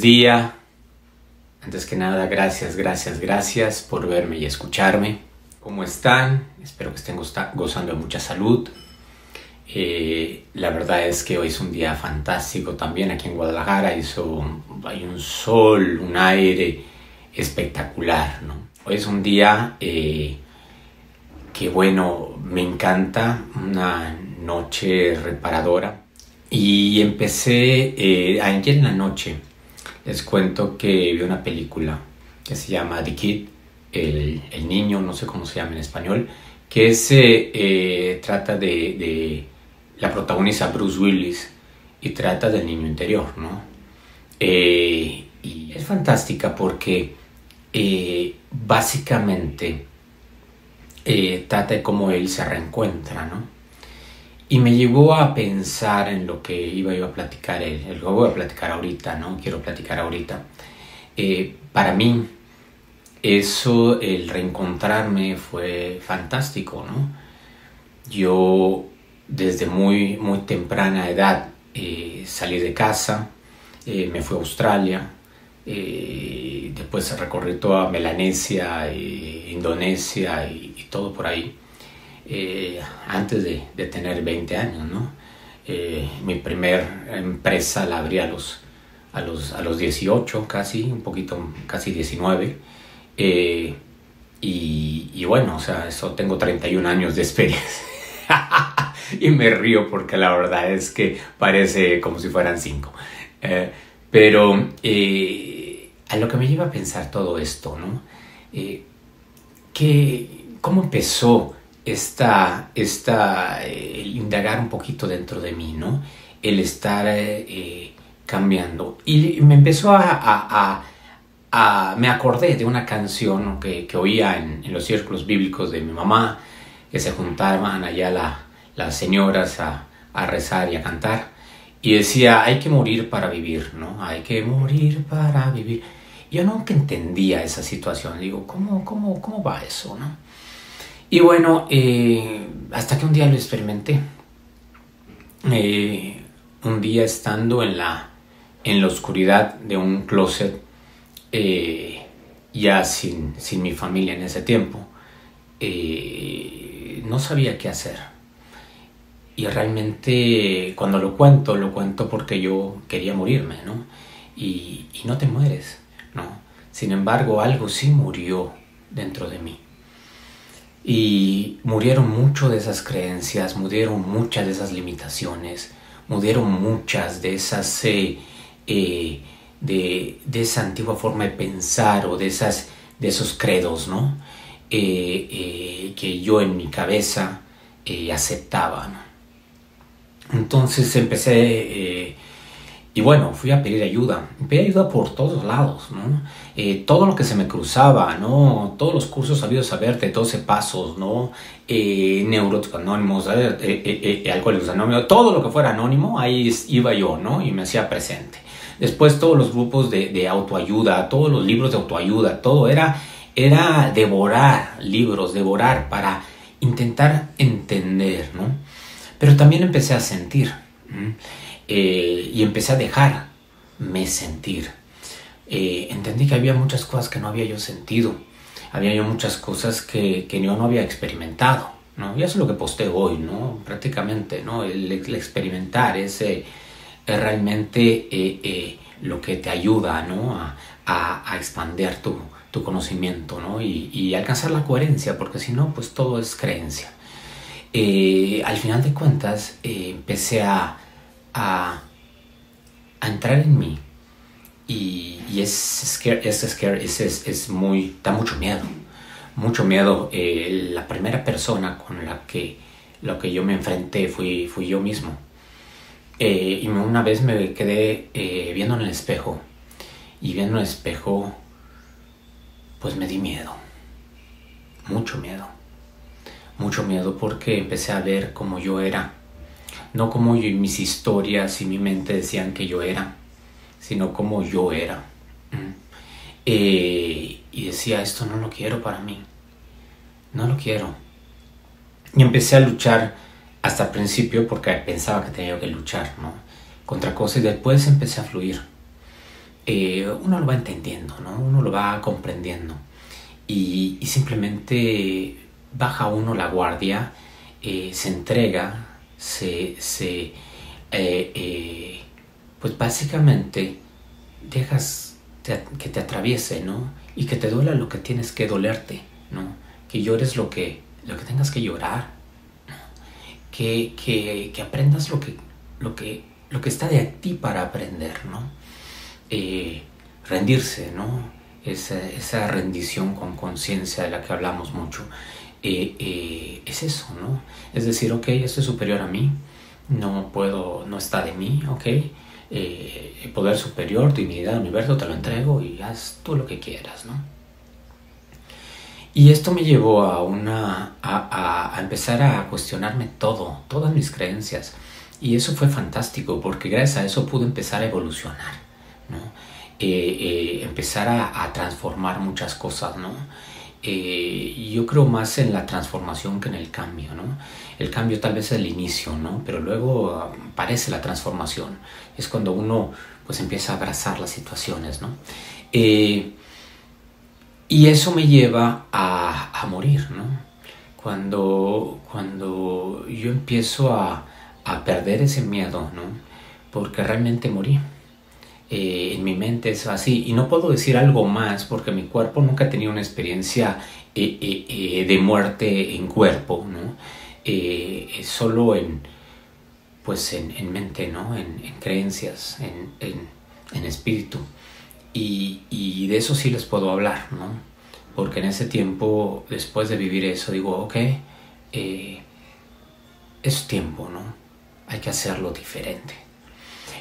Día. Antes que nada, gracias, gracias, gracias por verme y escucharme. ¿Cómo están? Espero que estén gozando de mucha salud. Eh, la verdad es que hoy es un día fantástico también aquí en Guadalajara. Hizo, hay un sol, un aire espectacular. ¿no? Hoy es un día eh, que, bueno, me encanta. Una noche reparadora. Y empecé eh, ayer en la noche les cuento que vi una película que se llama The Kid, el, niño, no sé cómo se llama en español, que se eh, trata de, la protagonista Bruce Willis y trata del niño interior, ¿no? Eh, y es fantástica porque eh, básicamente trata de cómo él se reencuentra, ¿no? Y me llevó a pensar en lo que iba yo a platicar, el, lo voy a platicar ahorita, ¿no? Quiero platicar ahorita. Eh, para mí, eso, el reencontrarme fue fantástico, ¿no? Yo desde muy, muy temprana edad eh, salí de casa, eh, me fui a Australia, después recorrí toda Melanesia, Indonesia y todo por ahí. Eh, antes de, tener 20 años, ¿no? Eh, mi primer empresa la abrí a los, a los, a los 18 casi, un poquito, casi 19. Eh, y, bueno, o sea, eso tengo 31 años de experiencia. y me río porque la verdad es que parece como si fueran 5. pero a lo que me lleva a pensar todo esto, ¿no? que, ¿Cómo empezó esta, esta el indagar un poquito dentro de mí, ¿no? El estar eh, eh, cambiando. Y me empezó a, a, me acordé de una canción que, que oía en, los círculos bíblicos de mi mamá, que se juntaban allá las señoras a, a rezar y a cantar. Y decía, hay que morir para vivir, ¿no? Hay que morir para vivir. Yo nunca entendía esa situación. Digo, ¿cómo, cómo, cómo va eso, no? Y bueno, eh, hasta que un día lo experimenté. Eh, un día estando en la, en la oscuridad de un closet, eh, ya sin, sin, mi familia en ese tiempo, no sabía qué hacer. Y realmente cuando lo cuento, lo cuento porque yo quería morirme, ¿no? Y, y no te mueres, ¿no? Sin embargo, algo sí murió dentro de mí. Y murieron mucho de esas creencias, murieron muchas de esas limitaciones, murieron muchas de esas, eh, eh, de, esa antigua forma de pensar o de, esas, de esos credos, ¿no? Eh, que yo en mi cabeza aceptaba, Entonces empecé y bueno, fui a pedir ayuda. Pedí ayuda por todos lados, ¿no? Eh, todo lo que se me cruzaba, ¿no? Todos los cursos habido saber de 12 pasos, ¿no? Eh, neuróticos anónimos, eh, eh, eh, alcohólicos anónimos, todo lo que fuera anónimo, ahí iba yo, ¿no? Y me hacía presente. Después todos los grupos de, de autoayuda, todos los libros de autoayuda, todo era, era devorar libros, devorar para intentar entender, ¿no? Pero también empecé a sentir. Eh, y empecé a dejarme sentir. Eh, entendí que había muchas cosas que no había yo sentido, había yo muchas cosas que, que yo no había experimentado, ¿no? Y eso es lo que posté hoy, ¿no? Prácticamente, ¿no? El, experimentar es, realmente eh, lo que te ayuda, ¿no? A, a, expandir tu, tu, conocimiento, ¿no? Y, y, alcanzar la coherencia, porque si no, pues todo es creencia. al final de cuentas, empecé a a, entrar en mí. Y, es, scare, es, scare, es, es, muy, da mucho miedo, mucho miedo. Eh, la primera persona con la que, lo que yo me enfrenté fui, fui yo mismo. Eh, y una vez me quedé eh, viendo en el espejo. Y viendo en el espejo pues me di miedo, mucho miedo, mucho miedo porque empecé a ver como yo era no como yo, mis historias y mi mente decían que yo era, sino como yo era. Eh, y decía, esto no lo quiero para mí, no lo quiero. Y empecé a luchar hasta el principio porque pensaba que tenía que luchar, ¿no? Contra cosas y después empecé a fluir. uno lo va entendiendo, ¿no? Uno lo va comprendiendo y, simplemente baja uno la guardia, se entrega, se, se pues básicamente dejas que te atraviese, ¿no? Y que te duela lo que tienes que dolerte, ¿no? Que llores lo que, lo que tengas que llorar, que, que, aprendas lo que, lo, que, lo que está de ti para aprender, ¿no? Eh, rendirse, ¿no? Esa, esa rendición con conciencia de la que hablamos mucho. Eh, eh, es eso, ¿no? Es decir, ok, esto es superior a mí, no puedo, no está de mí, ok, eh, poder superior, divinidad, universo, te lo entrego y haz tú lo que quieras, ¿no? Y esto me llevó a, una, a, empezar a cuestionarme todo, todas mis creencias. Y eso fue fantástico porque gracias a eso pude empezar a evolucionar, ¿no? Eh, eh, empezar a, transformar muchas cosas, ¿no? Eh, yo creo más en la transformación que en el cambio, ¿no? El cambio tal vez es el inicio, ¿no? Pero luego aparece la transformación. Es cuando uno pues empieza a abrazar las situaciones, ¿no? Eh, y eso me lleva a, morir, ¿no? Cuando, cuando yo empiezo a, a perder ese miedo, ¿no? Porque realmente morí. Eh, en mi mente es así. Y no puedo decir algo más porque mi cuerpo nunca ha tenido una experiencia eh, eh, de muerte en cuerpo, ¿no? solo en, pues en, mente, ¿no? En, creencias, en, espíritu. Y, de eso sí les puedo hablar, ¿no? Porque en ese tiempo, después de vivir eso, digo, ok, es tiempo, ¿no? Hay que hacerlo diferente.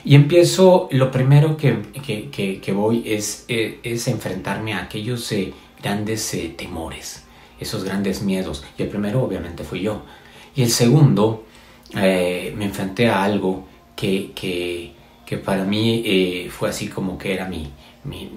Y empiezo, lo primero que, que, voy es, eh, es, enfrentarme a aquellos eh, grandes eh, temores, esos grandes miedos. Y el primero obviamente fui yo. Y el segundo, me enfrenté a algo que, que para mí fue así como que era mi, mi,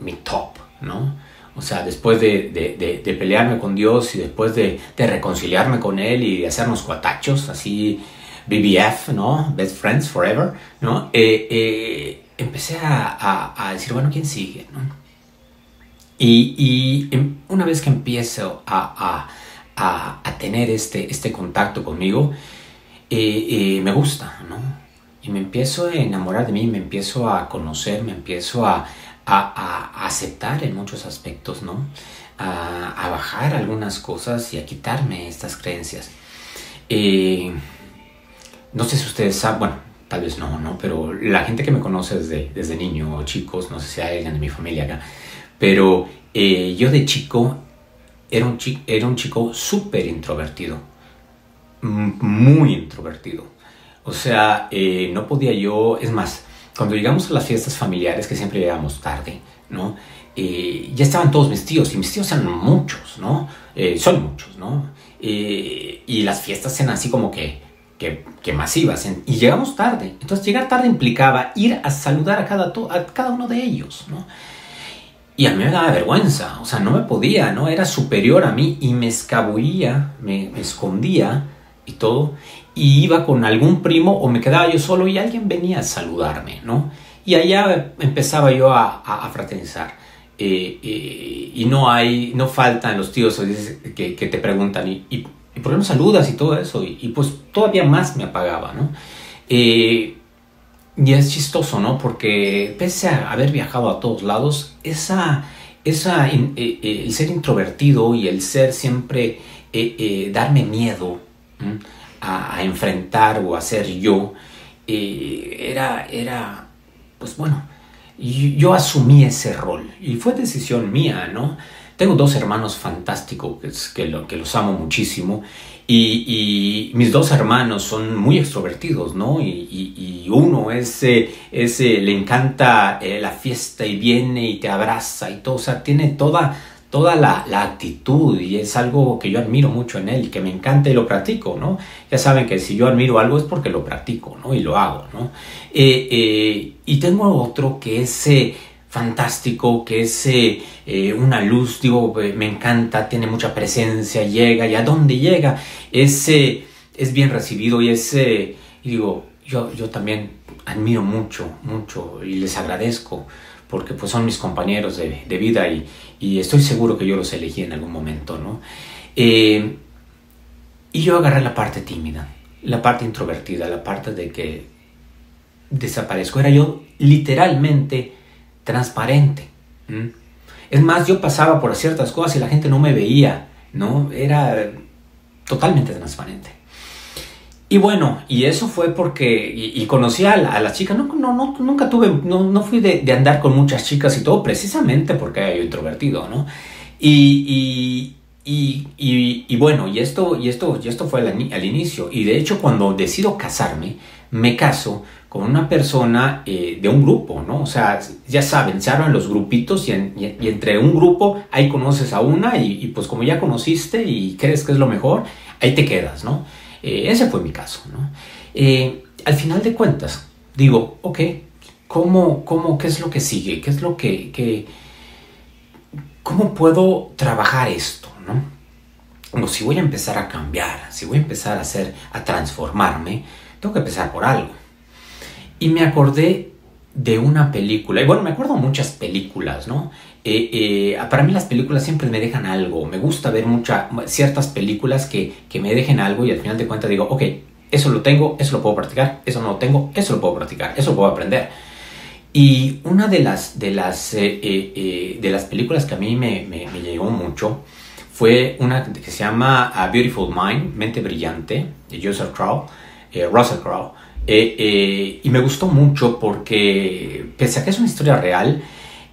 mi top, ¿no? O sea, después de, de, de, pelearme con Dios y después de, reconciliarme con Él y de hacernos cuatachos, así BBF, ¿no? Best Friends Forever, ¿no? Eh, eh, empecé a, decir, bueno, ¿quién sigue? ¿no? Y, em, una vez que empiezo a, tener este, este contacto conmigo, eh, me gusta, ¿no? Y me empiezo a enamorar de mí, me empiezo a conocer, me empiezo a, aceptar en muchos aspectos, ¿no? A, bajar algunas cosas y a quitarme estas creencias. No sé si ustedes saben, bueno, tal vez no, ¿no? Pero la gente que me conoce desde, desde niño o chicos, no sé si hay alguien de mi familia acá, pero eh, yo de chico era un, chico, era un chico súper introvertido, muy introvertido. O sea, eh, no podía yo, es más, cuando llegamos a las fiestas familiares, que siempre llegamos tarde, ¿no? Eh, ya estaban todos mis tíos, y mis tíos eran muchos, ¿no? son muchos, ¿no? y las fiestas eran así como que que, masivas. Y llegamos tarde. Entonces llegar tarde implicaba ir a saludar a cada, a cada uno de ellos, ¿no? Y a mí me daba vergüenza, o sea, no me podía, ¿no? Era superior a mí y me escabullía, me, escondía y todo. Y iba con algún primo o me quedaba yo solo y alguien venía a saludarme, ¿no? Y allá empezaba yo a, a, fraternizar. Eh, eh, y no hay, no faltan los tíos que, que te preguntan, ¿y, y por qué no saludas y todo eso? Y, pues todavía más me apagaba, ¿no? Eh, y es chistoso, ¿no? Porque pese a haber viajado a todos lados, esa, esa, eh, eh, el ser introvertido y el ser siempre, darme miedo a, enfrentar o a ser yo, era, era, pues bueno, yo asumí ese rol y fue decisión mía, ¿no? Tengo dos hermanos fantásticos que, los amo muchísimo y, mis dos hermanos son muy extrovertidos, ¿no? Y, uno es, le encanta eh, la fiesta y viene y te abraza y todo, o sea, tiene toda, toda la, actitud y es algo que yo admiro mucho en él que me encanta y lo practico, ¿no? Ya saben que si yo admiro algo es porque lo practico, ¿no? Y lo hago, ¿no? Eh, eh, y tengo otro que es fantástico, que es eh, eh, una luz, digo, eh, me encanta, tiene mucha presencia, llega y a dónde llega, es, es bien recibido y es, y digo, yo, yo también admiro mucho, mucho y les agradezco porque pues son mis compañeros de, de vida y, y, estoy seguro que yo los elegí en algún momento, ¿no? Y yo agarré la parte tímida, la parte introvertida, la parte de que desaparezco. Era yo literalmente transparente. Es más, yo pasaba por ciertas cosas y la gente no me veía, ¿no? Era totalmente transparente. Y bueno, y eso fue porque, y, conocí a la, a chica, no, no, no, nunca tuve, no, no fui de, de, andar con muchas chicas y todo, precisamente porque era yo introvertido, ¿no? Y, y, y, y bueno, y esto, y esto, y esto fue al, al, inicio, y de hecho cuando decido casarme, me caso con una persona eh, de un grupo, ¿no? O sea, ya saben, se abren los grupitos y, entre un grupo ahí conoces a una y, pues como ya conociste y crees que es lo mejor, ahí te quedas, ¿no? Eh, ese fue mi caso, ¿no? Eh, al final de cuentas, digo, ok, ¿cómo, cómo, qué es lo que sigue? ¿Qué es lo que, que cómo puedo trabajar esto, ¿no? Como si voy a empezar a cambiar, si voy a empezar a hacer, a transformarme, tengo que empezar por algo. Y me acordé de una película, y bueno, me acuerdo muchas películas, ¿no? Eh, eh, para mí las películas siempre me dejan algo, me gusta ver muchas ciertas películas que, que, me dejen algo y al final de cuentas digo, ok, eso lo tengo, eso lo puedo practicar, eso no lo tengo, eso lo puedo practicar, eso lo puedo aprender. Y una de las, de las, eh, de las películas que a mí me, me, me, llegó mucho fue una que se llama A Beautiful Mind, Mente Brillante, de Joseph Crowe, Russell Crowe. Eh, eh, y me gustó mucho porque, pese a que es una historia real,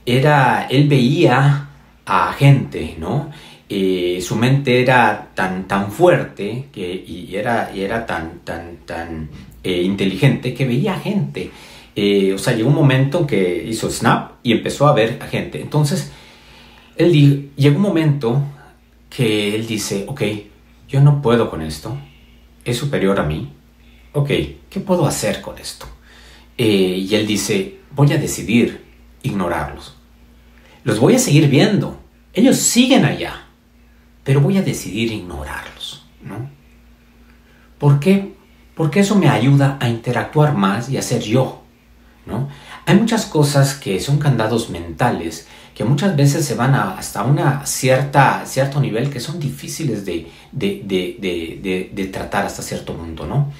era, él veía a gente, ¿no? Eh, su mente era tan, tan fuerte que, y, era, y era tan, tan, tan inteligente que veía a gente. o sea, llegó un momento que hizo snap y empezó a ver a gente. Entonces, él llegó un momento que él dice, ok, yo no puedo con esto, es superior a mí, ok, ¿qué puedo hacer con esto? Eh, y él dice, voy a decidir ignorarlos. Los voy a seguir viendo. Ellos siguen allá. Pero voy a decidir ignorarlos, ¿no? ¿Por qué? Porque eso me ayuda a interactuar más y a ser yo, ¿no? Hay muchas cosas que son candados mentales que muchas veces se van hasta una cierta, cierto nivel que son difíciles de, de, de, de tratar hasta cierto punto, ¿no?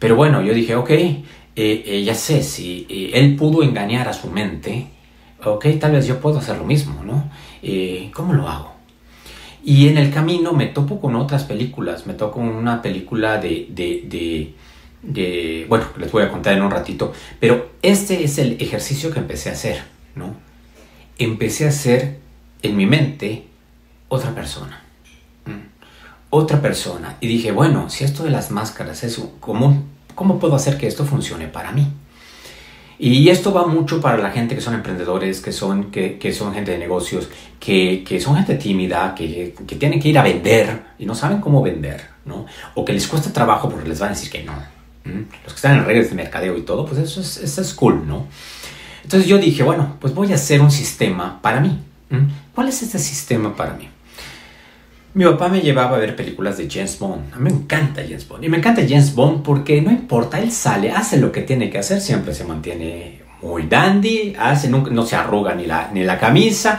Pero bueno, yo dije, ok, eh, eh, ya sé, si eh, él pudo engañar a su mente, ok, tal vez yo puedo hacer lo mismo, ¿no? ¿Cómo lo hago? Y en el camino me topo con otras películas, me topo con una película de, de, de, de, bueno, les voy a contar en un ratito, pero este es el ejercicio que empecé a hacer, ¿no? Empecé a hacer en mi mente otra persona otra persona y dije, bueno, si esto de las máscaras es común, ¿cómo puedo hacer que esto funcione para mí? Y esto va mucho para la gente que son emprendedores, que son, que, son gente de negocios, que, que son gente tímida, que, que, tienen que ir a vender y no saben cómo vender, ¿no? O que les cuesta trabajo porque les van a decir que no. Los que están en redes de mercadeo y todo, pues eso es, eso es cool, ¿no? Entonces yo dije, bueno, pues voy a hacer un sistema para mí. ¿Cuál es este sistema para mí? Mi papá me llevaba a ver películas de James Bond. Me encanta James Bond. Y me encanta James Bond porque no importa, él sale, hace lo que tiene que hacer, siempre se mantiene muy dandy, hace, no, se arruga ni la, ni la camisa,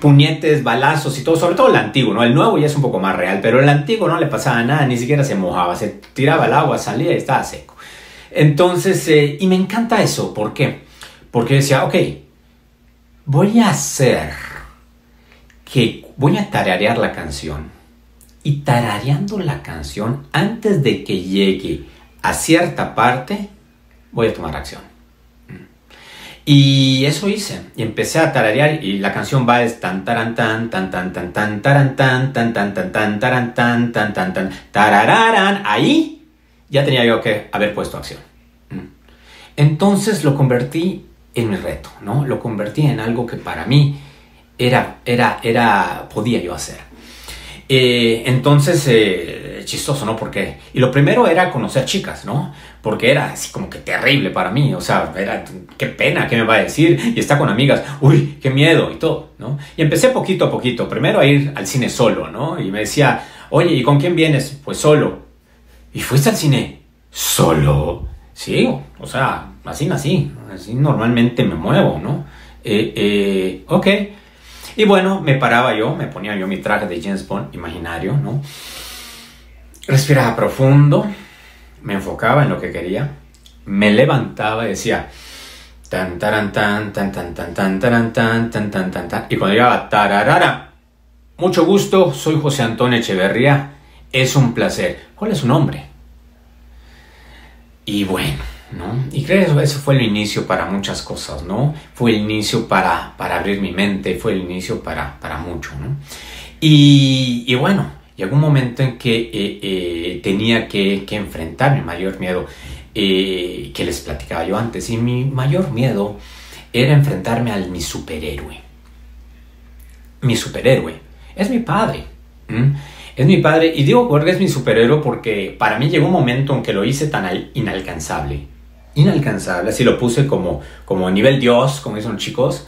puñetes, balazos y todo, sobre todo el antiguo, ¿no? El nuevo ya es un poco más real, pero el antiguo no le pasaba nada, ni siquiera se mojaba, se tiraba el agua, salía y estaba seco. Entonces, eh, y me encanta eso, ¿por qué? Porque decía, ok, voy a hacer que voy a tararear la canción. Y tarareando la canción, antes de que llegue a cierta parte, voy a tomar acción. Y eso hice. Y empecé a tararear y la canción va es tan taran tan tan tan tan tan taran tan tan tan tan tan taran tan tan tan tan tarararan. Ahí ya tenía yo que haber puesto acción. Entonces lo convertí en mi reto, ¿no? Lo convertí en algo que para mí era, era, era, podía yo hacer. Eh, entonces, eh, chistoso, ¿no? Porque, y lo primero era conocer chicas, ¿no? Porque era así como que terrible para mí, o sea, era, qué pena, ¿qué me va a decir? Y está con amigas, uy, qué miedo y todo, ¿no? Y empecé poquito a poquito, primero a ir al cine solo, ¿no? Y me decía, oye, ¿y con quién vienes? Pues solo. ¿Y fuiste al cine? solo sigo, o sea, así nací, así normalmente me muevo, ¿no? Eh, eh, ok. Y bueno, me paraba yo, me ponía yo mi traje de James Bond imaginario, ¿no? Respiraba profundo, me enfocaba en lo que quería, me levantaba y decía tan tan tan tan tan tan tan tan tan tan tan tan tan y cuando llegaba tararara mucho gusto soy José Antonio Echeverría es un placer ¿cuál es su nombre? y bueno ¿no? Y creo que eso fue el inicio para muchas cosas, ¿no? Fue el inicio para, para abrir mi mente, fue el inicio para, para mucho, ¿no? Y, bueno, llegó un momento en que eh, eh, tenía que, enfrentar mi mayor miedo, eh, que les platicaba yo antes, y mi mayor miedo era enfrentarme al mi superhéroe. Mi superhéroe es mi padre. Es mi padre, y digo que es mi superhéroe porque para mí llegó un momento en que lo hice tan inalcanzable inalcanzable, así lo puse como, como nivel Dios, como dicen los chicos,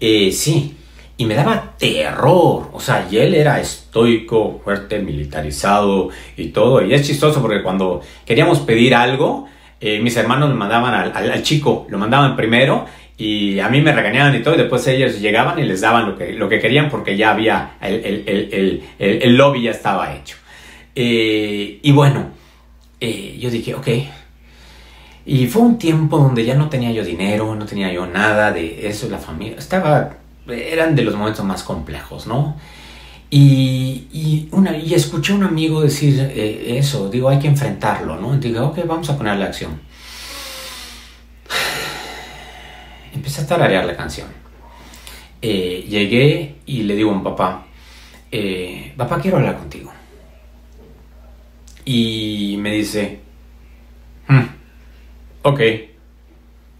eh, sí, y me daba terror, o sea, y él era estoico, fuerte, militarizado y todo, y es chistoso porque cuando queríamos pedir algo, eh, mis hermanos me mandaban al, chico, lo mandaban primero y a mí me regañaban y todo, y después ellos llegaban y les daban lo que, lo que querían porque ya había, el, el, lobby ya estaba hecho. Eh, y bueno, yo dije, ok, y fue un tiempo donde ya no tenía yo dinero, no tenía yo nada de eso, la familia, estaba, eran de los momentos más complejos, ¿no? Y, una, y escuché a un amigo decir eh, eso, digo, hay que enfrentarlo, ¿no? Y dije, ok, vamos a ponerle acción. Empecé a tararear la canción. Eh, llegué y le digo a un papá, eh, papá, quiero hablar contigo. Y me dice, hmm, Ok.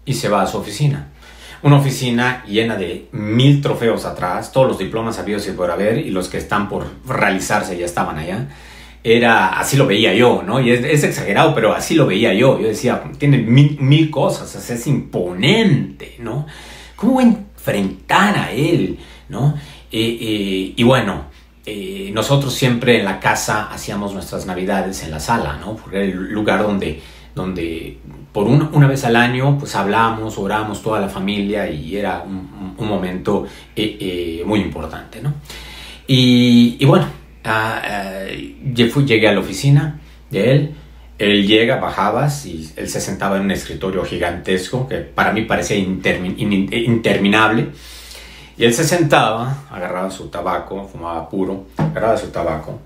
Y se va a su oficina. Una oficina llena de mil trofeos atrás, todos los diplomas habidos y por haber, y los que están por realizarse ya estaban allá. Era, así lo veía yo, ¿no? Y es, exagerado, pero así lo veía yo. Yo decía, tiene mil, cosas, es imponente, ¿no? ¿Cómo enfrentar a él, ¿no? Eh, eh, y bueno, eh, nosotros siempre en la casa hacíamos nuestras navidades en la sala, ¿no? Porque era el lugar donde donde por una vez al año pues hablamos, oramos toda la familia y era un, momento eh, eh, muy importante, ¿no? Y, bueno, ah, ah, llegué a la oficina de él, él llega, bajabas y él se sentaba en un escritorio gigantesco que para mí parecía interminable. Y él se sentaba, agarraba su tabaco, fumaba puro, agarraba su tabaco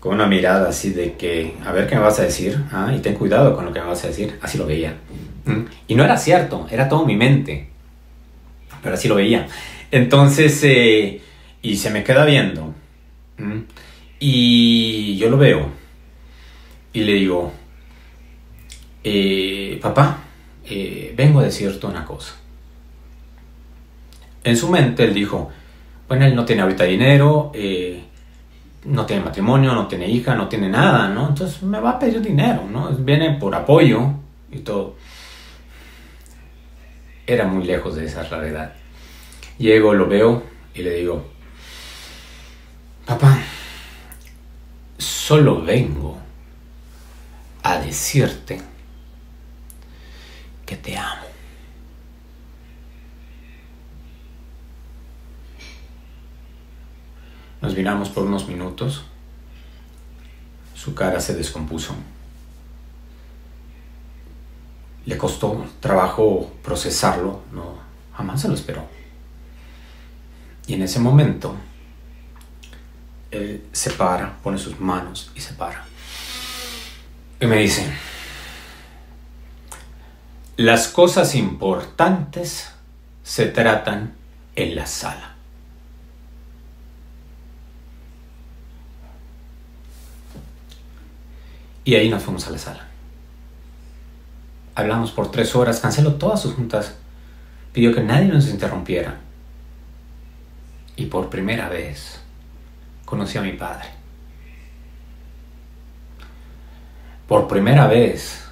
con una mirada así de que, a ver qué me vas a decir, ah, y ten cuidado con lo que me vas a decir, así lo veía. Y no era cierto, era todo mi mente, pero así lo veía. Entonces, eh, y se me queda viendo, y yo lo veo, y le digo, eh, papá, eh, vengo a decirte una cosa. En su mente él dijo, bueno, él no tiene ahorita dinero, eh, no tiene matrimonio, no tiene hija, no tiene nada, ¿no? Entonces me va a pedir dinero, ¿no? Viene por apoyo y todo. Era muy lejos de esa realidad. Llego, lo veo y le digo, papá, solo vengo a decirte que te amo. Nos miramos por unos minutos. Su cara se descompuso. Le costó trabajo procesarlo, no, jamás se lo esperó. Y en ese momento, él se para, pone sus manos y se para. Y me dice, las cosas importantes se tratan en la sala. Y ahí nos fuimos a la sala. Hablamos por tres horas, canceló todas sus juntas, pidió que nadie nos interrumpiera. Y por primera vez conocí a mi padre. Por primera vez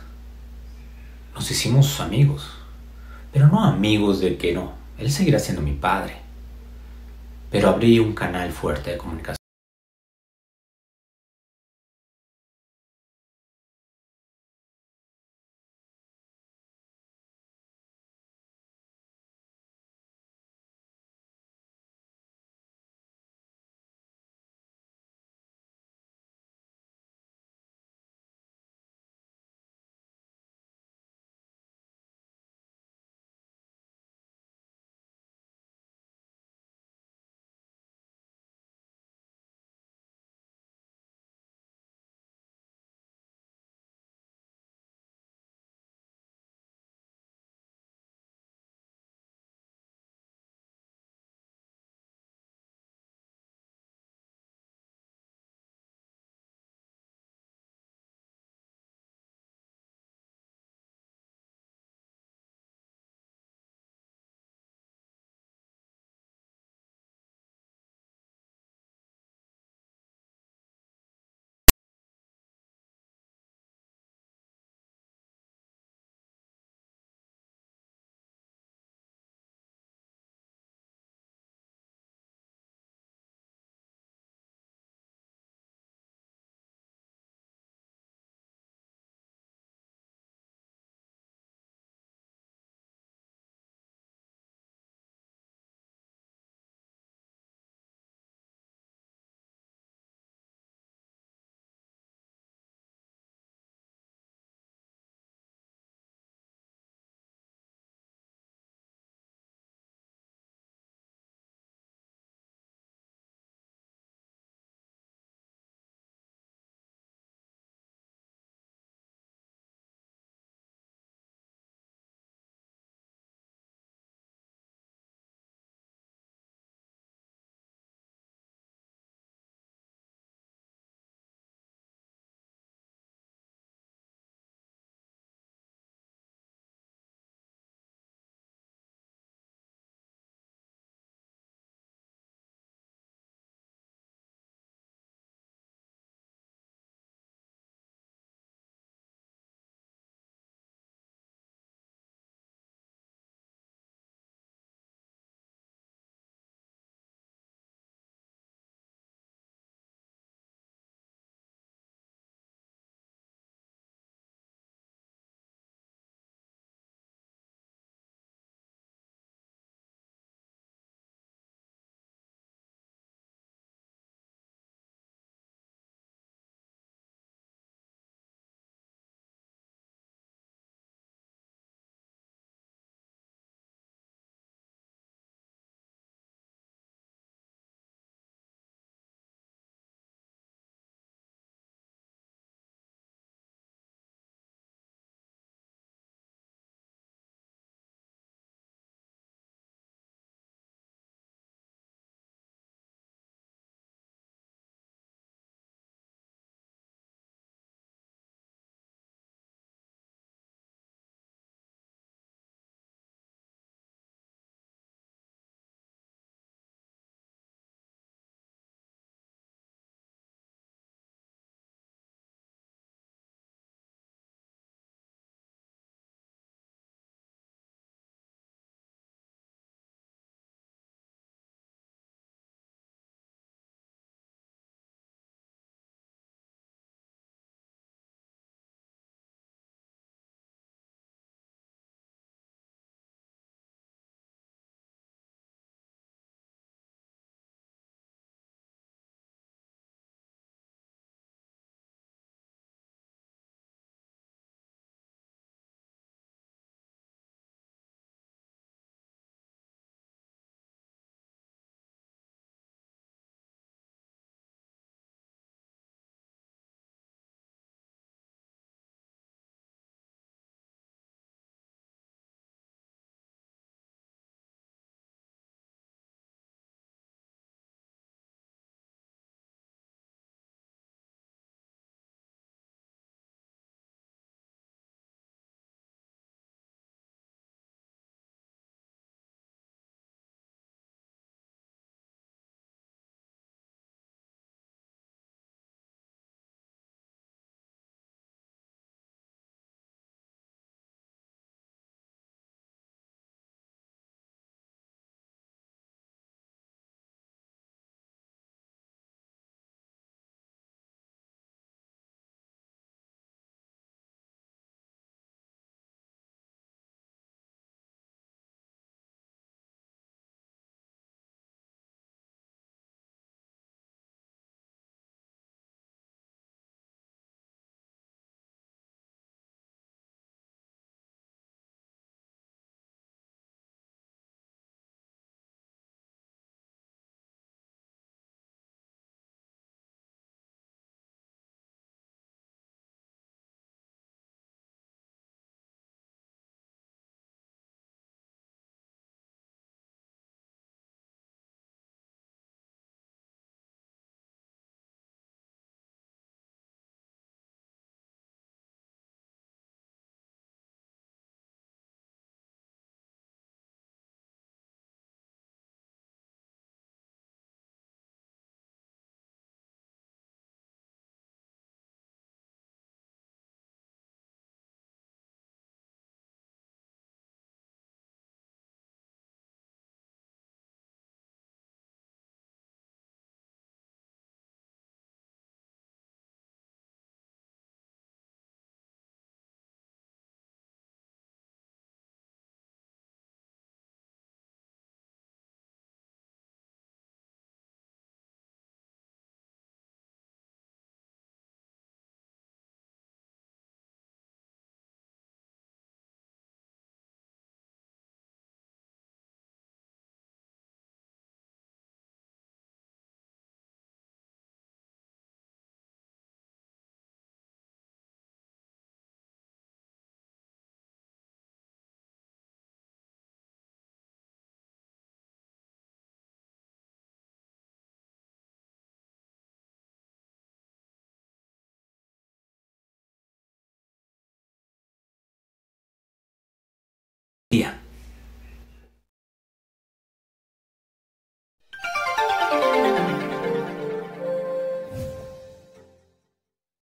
nos hicimos amigos, pero no amigos de que no, él seguirá siendo mi padre. Pero abrí un canal fuerte de comunicación.